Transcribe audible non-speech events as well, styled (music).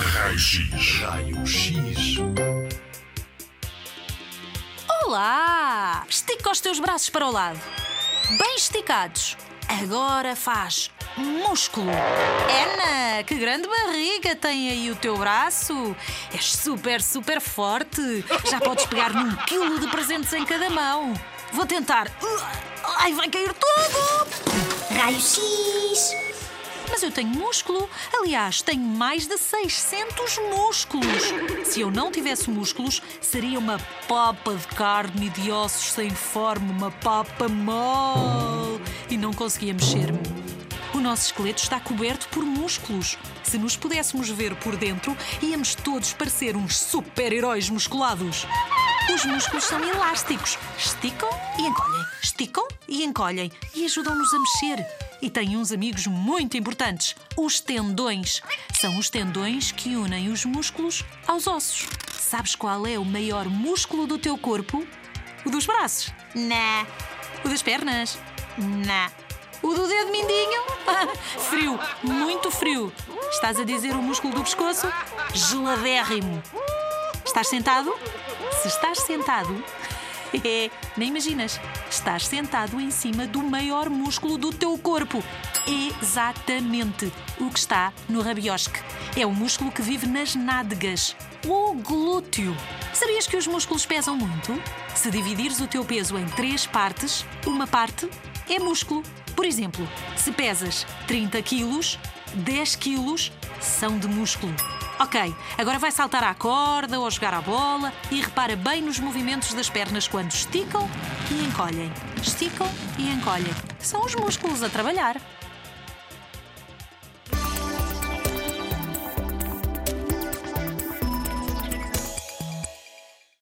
Raio X. Raio X. Olá! Estica os teus braços para o lado. Bem esticados. Agora faz músculo. Ana, que grande barriga tem aí o teu braço. És super, super forte. Já podes pegar num quilo de presentes em cada mão. Vou tentar. Ai, vai cair tudo! Raio X. Mas eu tenho músculo. Aliás, tenho mais de 600 músculos. Se eu não tivesse músculos, seria uma papa de carne e de ossos sem forma, uma papa mole. E não conseguia mexer-me. O nosso esqueleto está coberto por músculos. Se nos pudéssemos ver por dentro, íamos todos parecer uns super-heróis musculados. Os músculos são elásticos. Esticam e encolhem. Esticam e encolhem. E ajudam-nos a mexer. E tenho uns amigos muito importantes: os tendões. São os tendões que unem os músculos aos ossos. Sabes qual é o maior músculo do teu corpo? O dos braços? Nah. O das pernas? Nah. O do dedo mindinho? (laughs) frio, muito frio. Estás a dizer o músculo do pescoço? Geladérrimo. Estás sentado? Se estás sentado, nem imaginas. Estás sentado em cima do maior músculo do teu corpo. Exatamente o que está no rabiosque. É o músculo que vive nas nádegas. O glúteo. Sabias que os músculos pesam muito? Se dividires o teu peso em três partes, uma parte é músculo. Por exemplo, se pesas 30 quilos, 10 quilos são de músculo. Ok, agora vai saltar à corda ou jogar à bola e repara bem nos movimentos das pernas quando esticam e encolhem. Esticam e encolhem. São os músculos a trabalhar.